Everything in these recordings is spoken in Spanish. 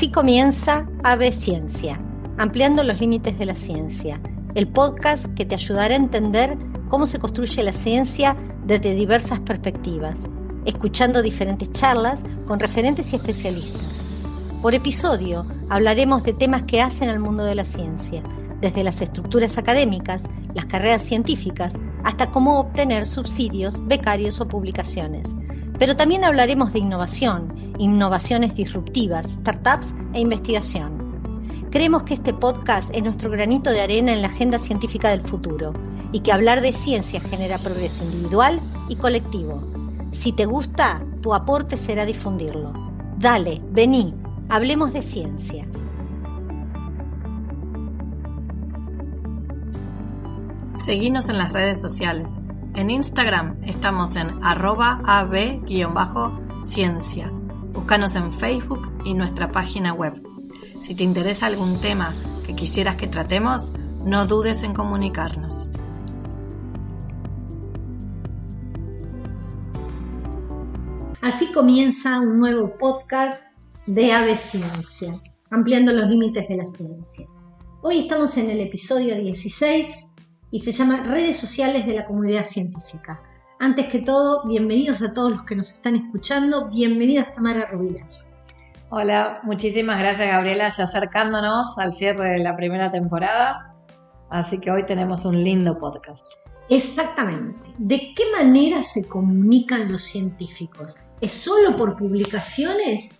Así comienza Ave Ciencia, ampliando los límites de la ciencia, el podcast que te ayudará a entender cómo se construye la ciencia desde diversas perspectivas, escuchando diferentes charlas con referentes y especialistas. Por episodio hablaremos de temas que hacen al mundo de la ciencia, desde las estructuras académicas, las carreras científicas, hasta cómo obtener subsidios, becarios o publicaciones. Pero también hablaremos de innovación, innovaciones disruptivas, startups e investigación. Creemos que este podcast es nuestro granito de arena en la agenda científica del futuro y que hablar de ciencia genera progreso individual y colectivo. Si te gusta, tu aporte será difundirlo. Dale, vení, hablemos de ciencia. Seguinos en las redes sociales. En Instagram estamos en arroba ab-ciencia. Búscanos en Facebook y nuestra página web. Si te interesa algún tema que quisieras que tratemos, no dudes en comunicarnos. Así comienza un nuevo podcast de Ave Ciencia, ampliando los límites de la ciencia. Hoy estamos en el episodio 16 y se llama Redes Sociales de la Comunidad Científica. Antes que todo, bienvenidos a todos los que nos están escuchando. Bienvenida Tamara Rubilar. Hola, muchísimas gracias Gabriela, ya acercándonos al cierre de la primera temporada. Así que hoy tenemos un lindo podcast. Exactamente. ¿De qué manera se comunican los científicos? ¿Es solo por publicaciones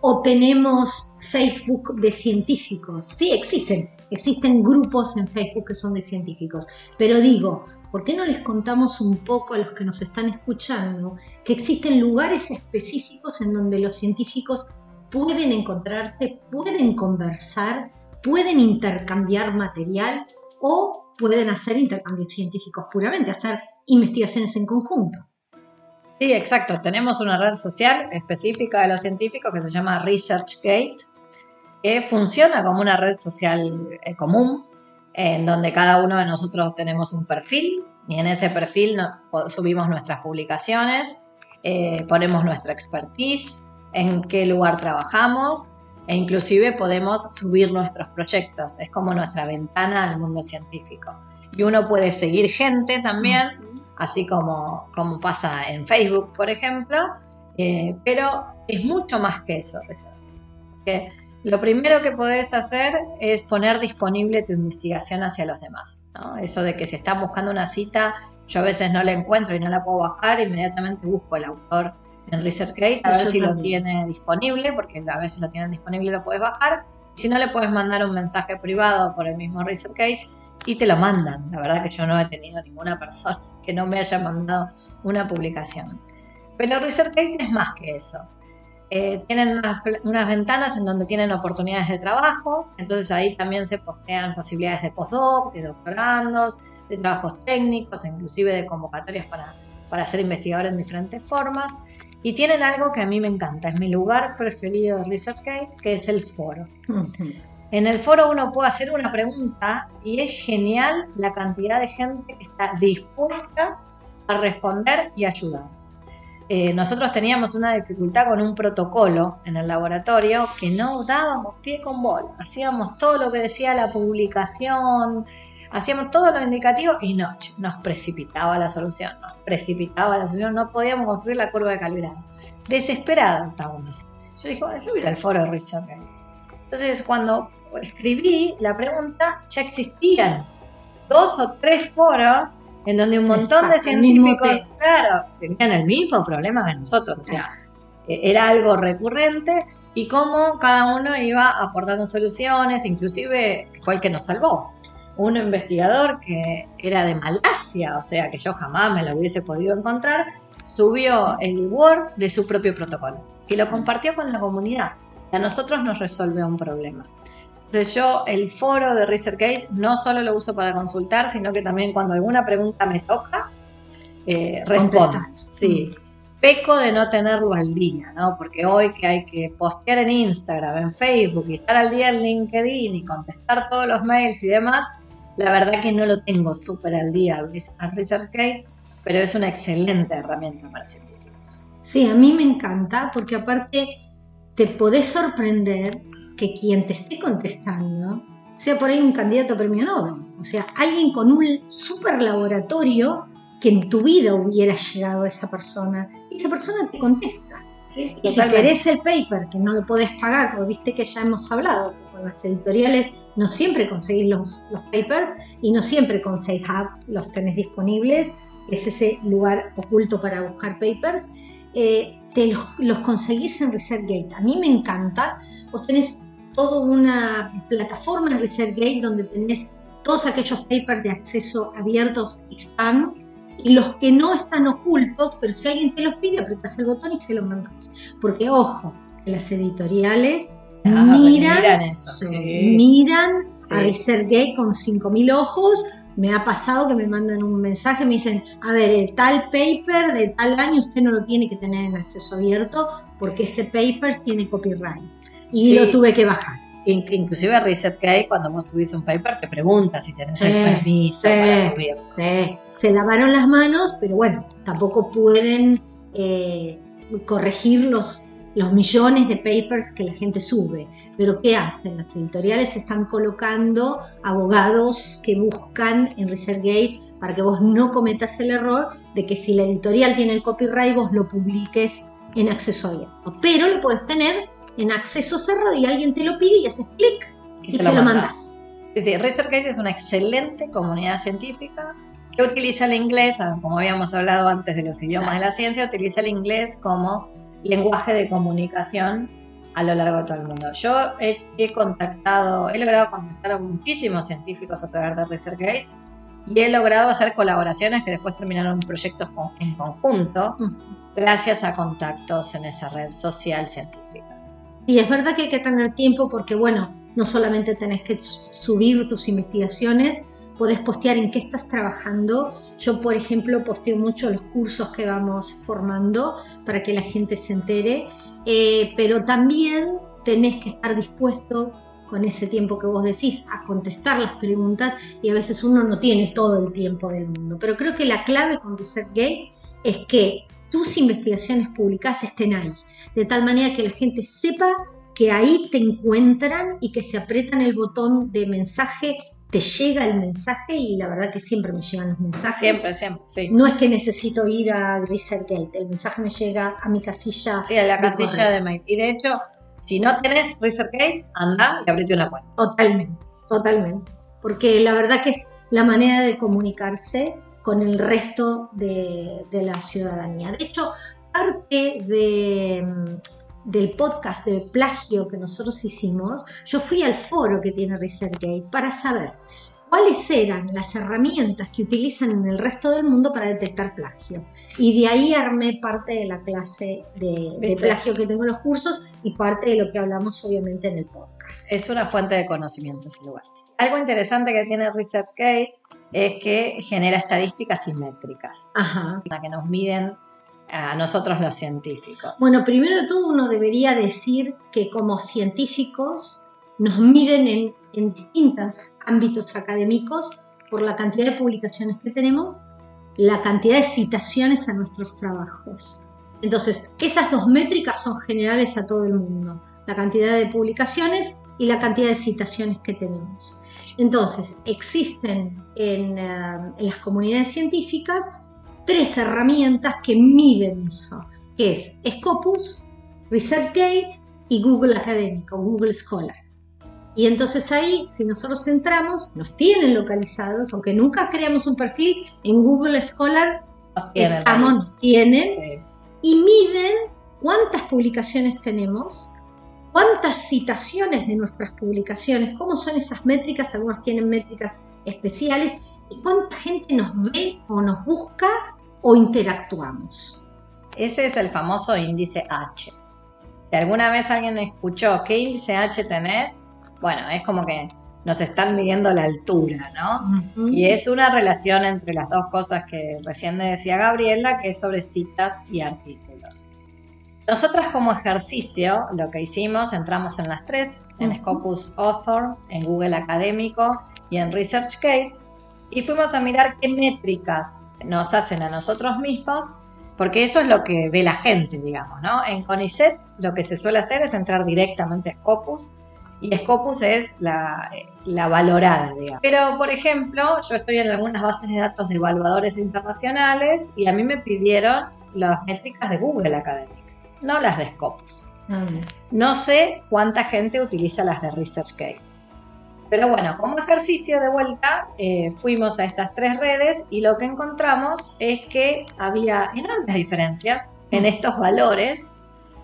o tenemos Facebook de científicos? Sí, existen. Existen grupos en Facebook que son de científicos. Pero digo, ¿por qué no les contamos un poco a los que nos están escuchando que existen lugares específicos en donde los científicos pueden encontrarse, pueden conversar, pueden intercambiar material o pueden hacer intercambios científicos puramente, hacer investigaciones en conjunto? Sí, exacto. Tenemos una red social específica de los científicos que se llama ResearchGate que funciona como una red social eh, común, en donde cada uno de nosotros tenemos un perfil y en ese perfil subimos nuestras publicaciones, eh, ponemos nuestra expertise, en qué lugar trabajamos e inclusive podemos subir nuestros proyectos. Es como nuestra ventana al mundo científico. Y uno puede seguir gente también, así como, como pasa en Facebook, por ejemplo, eh, pero es mucho más que eso, que lo primero que podés hacer es poner disponible tu investigación hacia los demás. Eso de que si están buscando una cita, yo a veces no la encuentro y no la puedo bajar, inmediatamente busco el autor en ResearchGate a ver si lo tiene disponible, porque a veces lo tienen disponible y lo puedes bajar. Si no, le puedes mandar un mensaje privado por el mismo ResearchGate y te lo mandan. La verdad que yo no he tenido ninguna persona que no me haya mandado una publicación. Pero ResearchGate es más que eso. Eh, tienen unas, ventanas en donde tienen oportunidades de trabajo, entonces ahí también se postean posibilidades de postdoc, de doctorandos, de trabajos técnicos, inclusive de convocatorias para, para ser investigador en diferentes formas. Y tienen algo que a mí me encanta, es mi lugar preferido de ResearchGate, que es el foro. En el foro uno puede hacer una pregunta y es genial la cantidad de gente que está dispuesta a responder y ayudar. Eh, nosotros teníamos una dificultad con un protocolo en el laboratorio que no dábamos pie con bola. Hacíamos todo lo que decía la publicación, hacíamos todo lo indicativo y no, nos precipitaba la solución, nos precipitaba la solución, no podíamos construir la curva de calibrado. Desesperados estábamos. Yo dije, bueno, yo voy al foro de Richard Entonces, cuando escribí la pregunta, ya existían dos o tres foros en donde un montón de científicos, claro, tenían el mismo problema que nosotros, o sea, e, era algo recurrente y cómo cada uno iba aportando soluciones, inclusive fue el que nos salvó. Un investigador que era de Malasia, o sea, que yo jamás me lo hubiese podido encontrar, subió el Word de su propio protocolo y lo compartió con la comunidad. A nosotros nos resolvió un problema. Entonces yo el foro de ResearchGate no solo lo uso para consultar, sino que también cuando alguna pregunta me toca, eh, respondo. Sí. Peco de no tenerlo al día, ¿no? Porque hoy que hay que postear en Instagram, en Facebook y estar al día en LinkedIn y contestar todos los mails y demás, la verdad que no lo tengo súper al día al ResearchGate, pero es una excelente herramienta para científicos. Sí, a mí me encanta porque aparte te podés sorprender que quien te esté contestando sea por ahí un candidato a premio Nobel. O sea, alguien con un super laboratorio que en tu vida hubiera llegado a esa persona. Y esa persona te contesta. Sí, Y si querés el paper, que no lo podés pagar, porque viste que ya hemos hablado, que con las editoriales no siempre conseguís los, los papers y no siempre con SafeHub los tenés disponibles, es ese lugar oculto para buscar papers, eh, te los, los conseguís en ResearchGate. A mí me encanta, vos tenés toda una plataforma en ResearchGate donde tenés todos aquellos papers de acceso abiertos están y los que no están ocultos, pero si alguien te los pide, apretas el botón y se los mandas. Porque ojo, las editoriales Ah, miran, miran eso, sí, miran Sí. a ResearchGate con 5.000 ojos. Me ha pasado que me mandan un mensaje, me dicen, a ver, el tal paper de tal año usted no lo tiene que tener en acceso abierto porque ese paper tiene copyright. Y Sí. lo tuve que bajar. In- Inclusive ResearchGate, cuando vos subís un paper, te pregunta si tenés el permiso para subir. Sí, se lavaron las manos, pero bueno, tampoco pueden eh, corregir los, los millones de papers que la gente sube. Pero ¿qué hacen? Las editoriales están colocando abogados que buscan en ResearchGate para que vos no cometas el error de que si la editorial tiene el copyright vos lo publiques en acceso abierto. Pero lo puedes tener en acceso cerrado y alguien te lo pide y haces clic y, se, lo mandás. mandas. Sí, sí, ResearchGate es una excelente comunidad científica que utiliza el inglés, ah, como habíamos hablado antes de los idiomas de la ciencia, utiliza el inglés como lenguaje de comunicación a lo largo de todo el mundo. Yo he, he contactado, he logrado contactar a muchísimos científicos a través de ResearchGate y he logrado hacer colaboraciones que después terminaron en proyectos con- en conjunto gracias a contactos en esa red social científica. Y es verdad que hay que tener tiempo porque, bueno, no solamente tenés que subir tus investigaciones, podés postear en qué estás trabajando. Yo, por ejemplo, posteo mucho los cursos que vamos formando para que la gente se entere, eh, pero también tenés que estar dispuesto con ese tiempo que vos decís a contestar las preguntas y a veces uno no tiene todo el tiempo del mundo. Pero creo que la clave con ResearchGate es que tus investigaciones publicadas estén ahí, de tal manera que la gente sepa que ahí te encuentran y que se apretan el botón de mensaje, te llega el mensaje y la verdad que siempre me llegan los mensajes. Siempre, siempre, sí. No es que necesito ir a ResearchGate, el mensaje me llega a mi casilla. Sí, a la de casilla correo. de mail. Y de hecho, si no tenés ResearchGate, anda y abrite una cuenta. Totalmente, totalmente. Porque la verdad que es la manera de comunicarse con el resto de, de la ciudadanía. De hecho, parte de, mm, del podcast de plagio que nosotros hicimos, yo fui al foro que tiene ResearchGate para saber cuáles eran las herramientas que utilizan en el resto del mundo para detectar plagio. Y de ahí armé parte de la clase de, de plagio que tengo en los cursos y parte de lo que hablamos obviamente en el podcast. Es una fuente de conocimiento ese lugar. Algo interesante que tiene ResearchGate es que genera estadísticas simétricas, Ajá. la que nos miden a nosotros los científicos. Bueno, primero de todo uno debería decir que como científicos nos miden en, en distintos ámbitos académicos por la cantidad de publicaciones que tenemos, la cantidad de citaciones a nuestros trabajos. Entonces, esas dos métricas son generales a todo el mundo, la cantidad de publicaciones y la cantidad de citaciones que tenemos. Entonces, existen en, eh, en las comunidades científicas tres herramientas que miden eso, que es Scopus, ResearchGate y Google Académico, Google Scholar. Y entonces ahí, si nosotros entramos, nos tienen localizados, aunque nunca creamos un perfil, en Google Scholar Nos tienen estamos, nos tienen, Sí. y miden cuántas publicaciones tenemos, cuántas citaciones de nuestras publicaciones, cómo son esas métricas, algunas tienen métricas especiales, y cuánta gente nos ve o nos busca o interactuamos. Ese es el famoso índice H. Si alguna vez alguien escuchó qué índice H tenés, bueno, es como que nos están midiendo la altura, ¿no? Y es una relación entre las dos cosas que recién decía Gabriela, que es sobre citas y artículos. Nosotras como ejercicio, lo que hicimos, entramos en las tres, en. Scopus Author, en Google Académico y en ResearchGate, y fuimos a mirar qué métricas nos hacen a nosotros mismos, porque eso es lo que ve la gente, digamos, ¿no? En CONICET lo que se suele hacer es entrar directamente a Scopus y Scopus es la, la, valorada, digamos. Pero, por ejemplo, yo estoy en algunas bases de datos de evaluadores internacionales y a mí me pidieron las métricas de Google Academic, no las de Scopus. Ah. No sé cuánta gente utiliza las de ResearchGate. Pero bueno, como ejercicio de vuelta, eh, fuimos a estas tres redes y lo que encontramos es que había enormes diferencias en mm. estos valores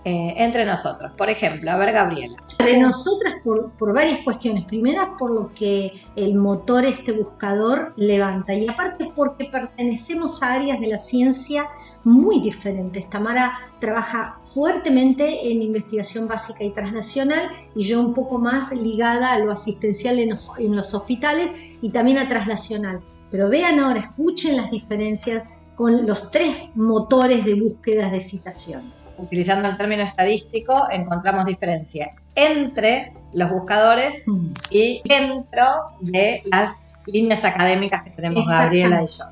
eh, entre nosotros. Por ejemplo, a ver, Gabriela. Entre nosotras por, por, varias cuestiones. Primera, por lo que el motor, este buscador, levanta. Y aparte, porque pertenecemos a áreas de la ciencia muy diferentes. Tamara trabaja fuertemente en investigación básica y transnacional y yo un poco más ligada a lo asistencial en, en los hospitales y también a transnacional. Pero vean ahora, escuchen las diferencias con los tres motores de búsqueda de citaciones. Utilizando el término estadístico, encontramos diferencia entre los buscadores mm. y dentro de las líneas académicas que tenemos Gabriela y yo.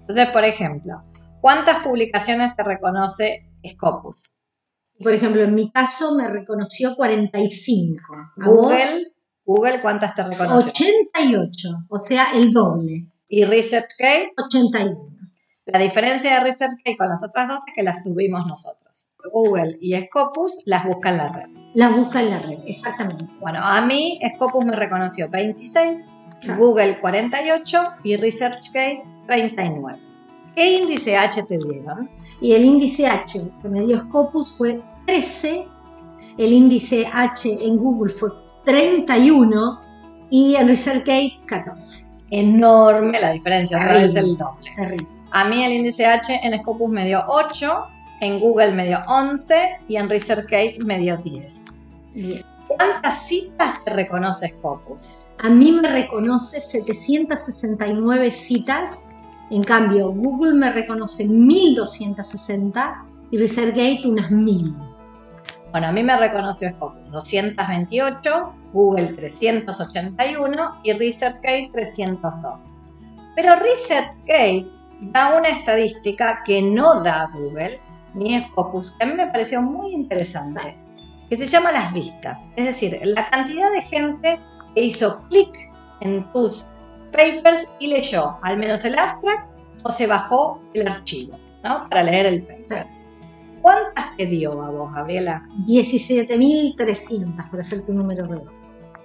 Entonces, por ejemplo, ¿cuántas publicaciones te reconoce Scopus? Por ejemplo, en mi caso me reconoció 45. Google, Google, ¿cuántas te reconoció? 88, o sea, el doble. ¿Y ResearchGate? 81. La diferencia de ResearchGate con las otras dos es que las subimos nosotros. Google y Scopus las busca en la red. Las busca en la red, exactamente. Bueno, a mí Scopus me reconoció 26, Google 48 y ResearchGate 39. ¿Qué índice H te dieron? Y el índice H que me dio Scopus fue 13, el índice H en Google fue 31 y en ResearchGate 14. Enorme la diferencia, otra vez el doble. Terrible. A mí el índice H en Scopus me dio 8, en Google me dio 11 y en ResearchGate me dio 10. ¿Cuántas citas te reconoce Scopus? A mí me reconoce 769 citas, en cambio Google me reconoce 1260 y ResearchGate unas 1000. Bueno, a mí me reconoció Scopus 228, Google 381 y ResearchGate 302. Pero ResearchGate da una estadística que no da Google ni Scopus, que a mí me pareció muy interesante, que se llama las vistas. Es decir, la cantidad de gente que hizo clic en tus papers y leyó al menos el abstract o se bajó el archivo, ¿no? Para leer el paper. ¿Cuántas te dio a vos, Gabriela? 17.300, para hacer tu número redondo.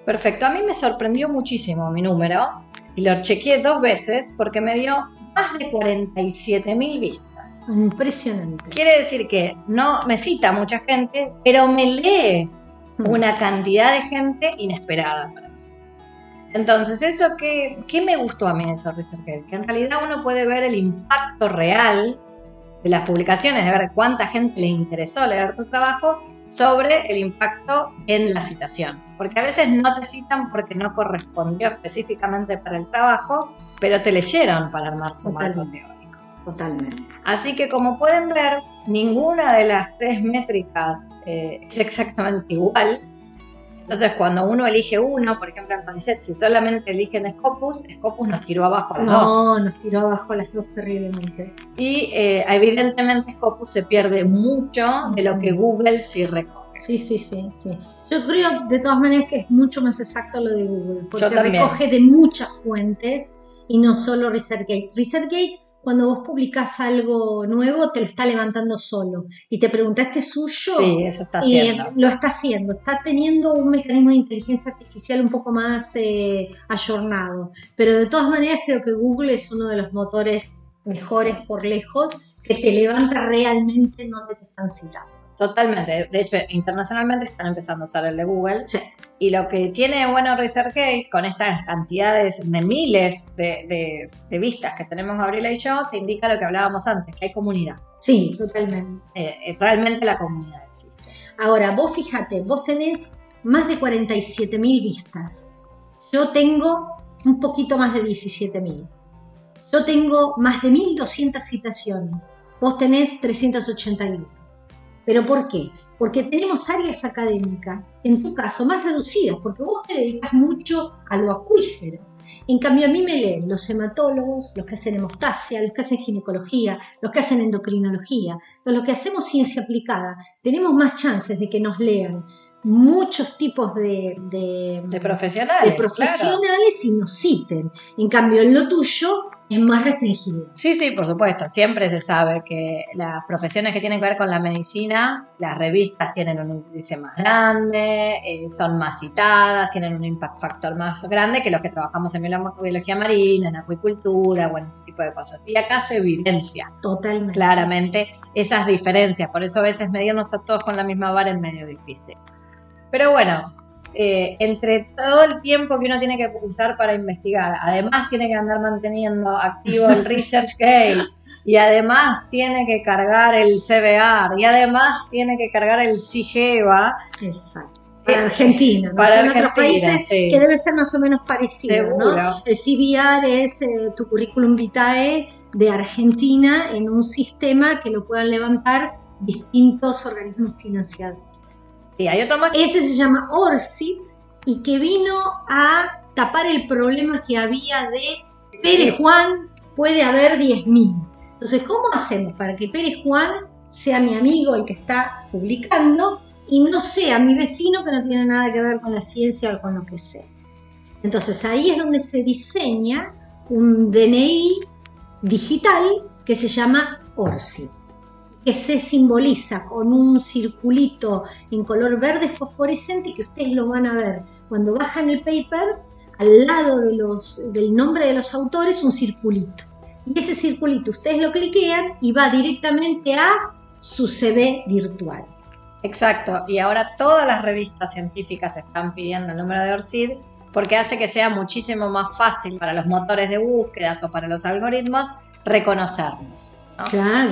Perfecto, a mí me sorprendió muchísimo mi número y lo chequeé dos veces porque me dio más de 47 mil vistas. Impresionante. Quiere decir que no me cita mucha gente, pero me lee hmm. una cantidad de gente inesperada para mí. Entonces, eso que, ¿qué me gustó a mí de eso, Que en realidad uno puede ver el impacto real de las publicaciones, de ver cuánta gente le interesó leer tu trabajo sobre el impacto en la citación. Porque a veces no te citan porque no correspondió específicamente para el trabajo, pero te leyeron para armar su marco teórico. Totalmente. Así que como pueden ver, ninguna de las tres métricas eh, es exactamente igual. Entonces, cuando uno elige uno, por ejemplo en CONICET, si solamente eligen Scopus, Scopus nos tiró abajo a las dos. No, nos tiró abajo a las dos terriblemente. Y eh, evidentemente Scopus se pierde mucho de lo que Google sí recoge. Sí, sí, sí, sí. Yo creo de todas maneras que es mucho más exacto lo de Google, porque recoge de muchas fuentes y no solo ResearchGate. ResearchGate cuando vos publicás algo nuevo, te lo está levantando solo. Y te preguntaste ¿este suyo? Sí, eso está haciendo. lo está haciendo. Está teniendo un mecanismo de inteligencia artificial un poco más eh, ayornado. Pero de todas maneras, creo que Google es uno de los motores mejores por lejos que te levanta realmente donde te están citando. Totalmente. De hecho, internacionalmente están empezando a usar el de Google. Y lo que tiene bueno ResearchGate con estas cantidades de miles de, vistas que tenemos Gabriela y yo, te indica lo que hablábamos antes, que hay comunidad. Sí, totalmente. Eh, eh, realmente la comunidad existe. Ahora, vos fíjate, vos tenés más de 47 mil vistas. Yo tengo un poquito más de 17 mil. Yo tengo más de 1.200 citaciones. Vos tenés 381. ¿Pero por qué? Porque tenemos áreas académicas, en tu caso, más reducidas, porque vos te dedicas mucho a lo acuífero. En cambio, a mí me leen los hematólogos, los que hacen hemostasia, los que hacen ginecología, los que hacen endocrinología. Los que hacemos ciencia aplicada, tenemos más chances de que nos lean muchos tipos de, de, profesionales, profesionales y nos citen. En cambio, en lo tuyo es más restringido. Sí, sí, por supuesto. Siempre se sabe que las profesiones que tienen que ver con la medicina, las revistas tienen un índice más grande, eh, son más citadas, tienen un impact factor más grande que los que trabajamos en biología marina, en acuicultura, bueno, ese tipo de cosas. Y acá se evidencia Totalmente. claramente esas diferencias. Por eso a veces medirnos a todos con la misma vara es medio difícil. Pero bueno, eh, entre todo el tiempo que uno tiene que usar para investigar, además tiene que andar manteniendo activo el ResearchGate y además tiene que cargar el CBR y además tiene que cargar el CIGEVA. Exacto. Para Argentina, para Argentina, que debe ser más o menos parecido. ¿no? El CBR es eh, tu currículum vitae de Argentina en un sistema que lo puedan levantar distintos organismos financiados hay otro más. Ese se llama Orsit y que vino a tapar el problema que había de Pérez Juan puede haber 10.000. Entonces, ¿cómo hacemos para que Pérez Juan sea mi amigo el que está publicando y no sea mi vecino que no tiene nada que ver con la ciencia o con lo que sea? Entonces ahí es donde se diseña un DNI digital que se llama ORCID que se simboliza con un circulito en color verde fosforescente que ustedes lo van a ver cuando bajan el paper, al lado de los, del nombre de los autores, un circulito. Y ese circulito ustedes lo cliquean y va directamente a su CV virtual. Exacto, y ahora todas las revistas científicas están pidiendo el número de ORCID porque hace que sea muchísimo más fácil para los motores de búsquedas o para los algoritmos reconocernos.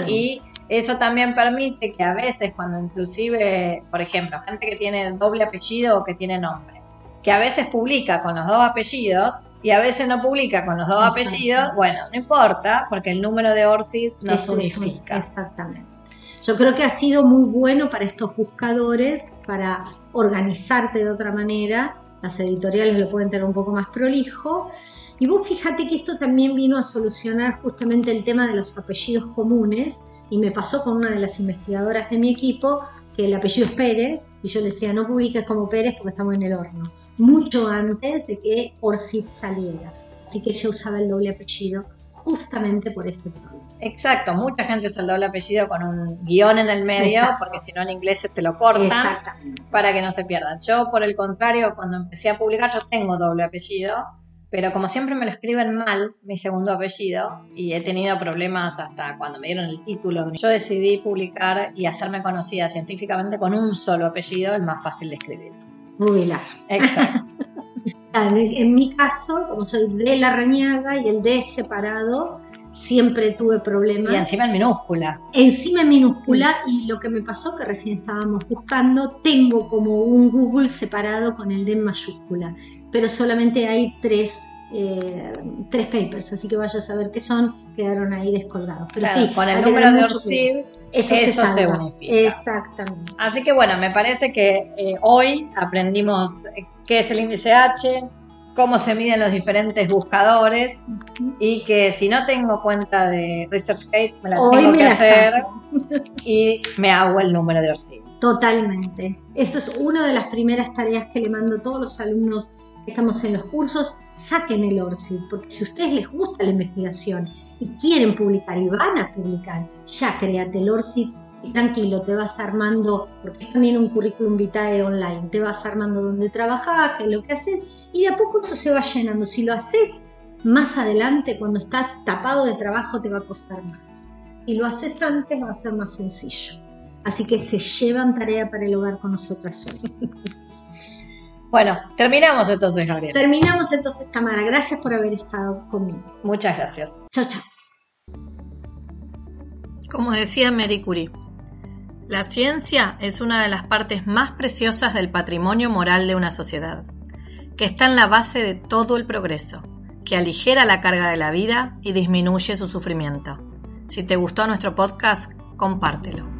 Y eso también permite que a veces cuando inclusive, por ejemplo, gente que tiene doble apellido o que tiene nombre, que a veces publica con los dos apellidos y a veces no publica con los dos apellidos, bueno, no importa, porque el número de ORCID nos unifica. Exactamente. Yo creo que ha sido muy bueno para estos buscadores, para organizarte de otra manera. Las editoriales lo pueden tener un poco más prolijo y vos fíjate que esto también vino a solucionar justamente el tema de los apellidos comunes y me pasó con una de las investigadoras de mi equipo que el apellido es Pérez y yo le decía no publiques como Pérez porque estamos en el horno, mucho antes de que Orsit saliera. Así que ella usaba el doble apellido justamente por este problema. Exacto, mucha gente usa el doble apellido con un guion en el medio, porque si no en inglés te lo cortan para que no se pierdan. Yo, por el contrario, cuando empecé a publicar, yo tengo doble apellido, pero como siempre me lo escriben mal, mi segundo apellido, y he tenido problemas hasta cuando me dieron el título, yo decidí publicar y hacerme conocida científicamente con un solo apellido, el más fácil de escribir. Rubilar. Exacto. en mi caso, como soy de la Rañaga y el D separado, siempre tuve problemas. Y encima en minúscula. Encima en minúscula y lo que me pasó que recién estábamos buscando, tengo como un Google separado con el D en mayúscula pero solamente hay tres, eh, tres papers, así que vaya a saber qué son, quedaron ahí descolgados. Pero sí, con el número de ORCID, eso, se, unifica. Exactamente. Así que bueno, me parece que eh, hoy aprendimos eh, qué es el índice H, cómo se miden los diferentes buscadores y que si no tengo cuenta de ResearchGate me la tengo que hacer y me hago el número de ORCID. Totalmente. Eso es una de las primeras tareas que le mando a todos los alumnos estamos en los cursos, saquen el ORCID, porque si a ustedes les gusta la investigación y quieren publicar y van a publicar, ya créate el ORCID y tranquilo, te vas armando, porque es también un currículum vitae online, te vas armando donde trabajas, qué es lo que haces, y de a poco eso se va llenando. Si lo haces más adelante, cuando estás tapado de trabajo, te va a costar más. Si lo haces antes, va a ser más sencillo. Así que se llevan tarea para el hogar con nosotras hoy. Bueno, terminamos entonces, Gabriel. Terminamos entonces, Tamara. Gracias por haber estado conmigo. Muchas gracias. Chao, chao. Como decía Mary Curie, la ciencia es una de las partes más preciosas del patrimonio moral de una sociedad, que está en la base de todo el progreso, que aligera la carga de la vida y disminuye su sufrimiento. Si te gustó nuestro podcast, compártelo.